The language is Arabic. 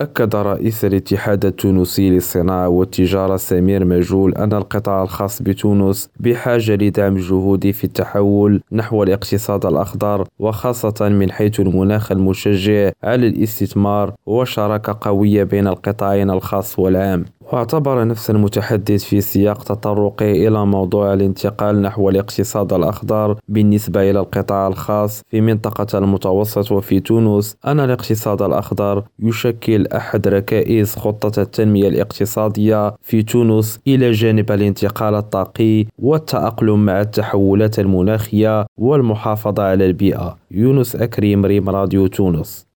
أكد رئيس الاتحاد التونسي للصناعة والتجارة سمير مجول أن القطاع الخاص بتونس بحاجة لدعم جهود في التحول نحو الاقتصاد الأخضر وخاصة من حيث المناخ المشجع على الاستثمار وشراكة قوية بين القطاعين الخاص والعام. واعتبر نفس المتحدث في سياق تطرقه إلى موضوع الانتقال نحو الاقتصاد الأخضر بالنسبة إلى القطاع الخاص في منطقة المتوسط وفي تونس. أن الاقتصاد الأخضر يشكل أحد ركائز خطة التنمية الاقتصادية في تونس إلى جانب الانتقال الطاقي والتأقلم مع التحولات المناخية والمحافظة على البيئة. يونس أكريم ريم راديو تونس.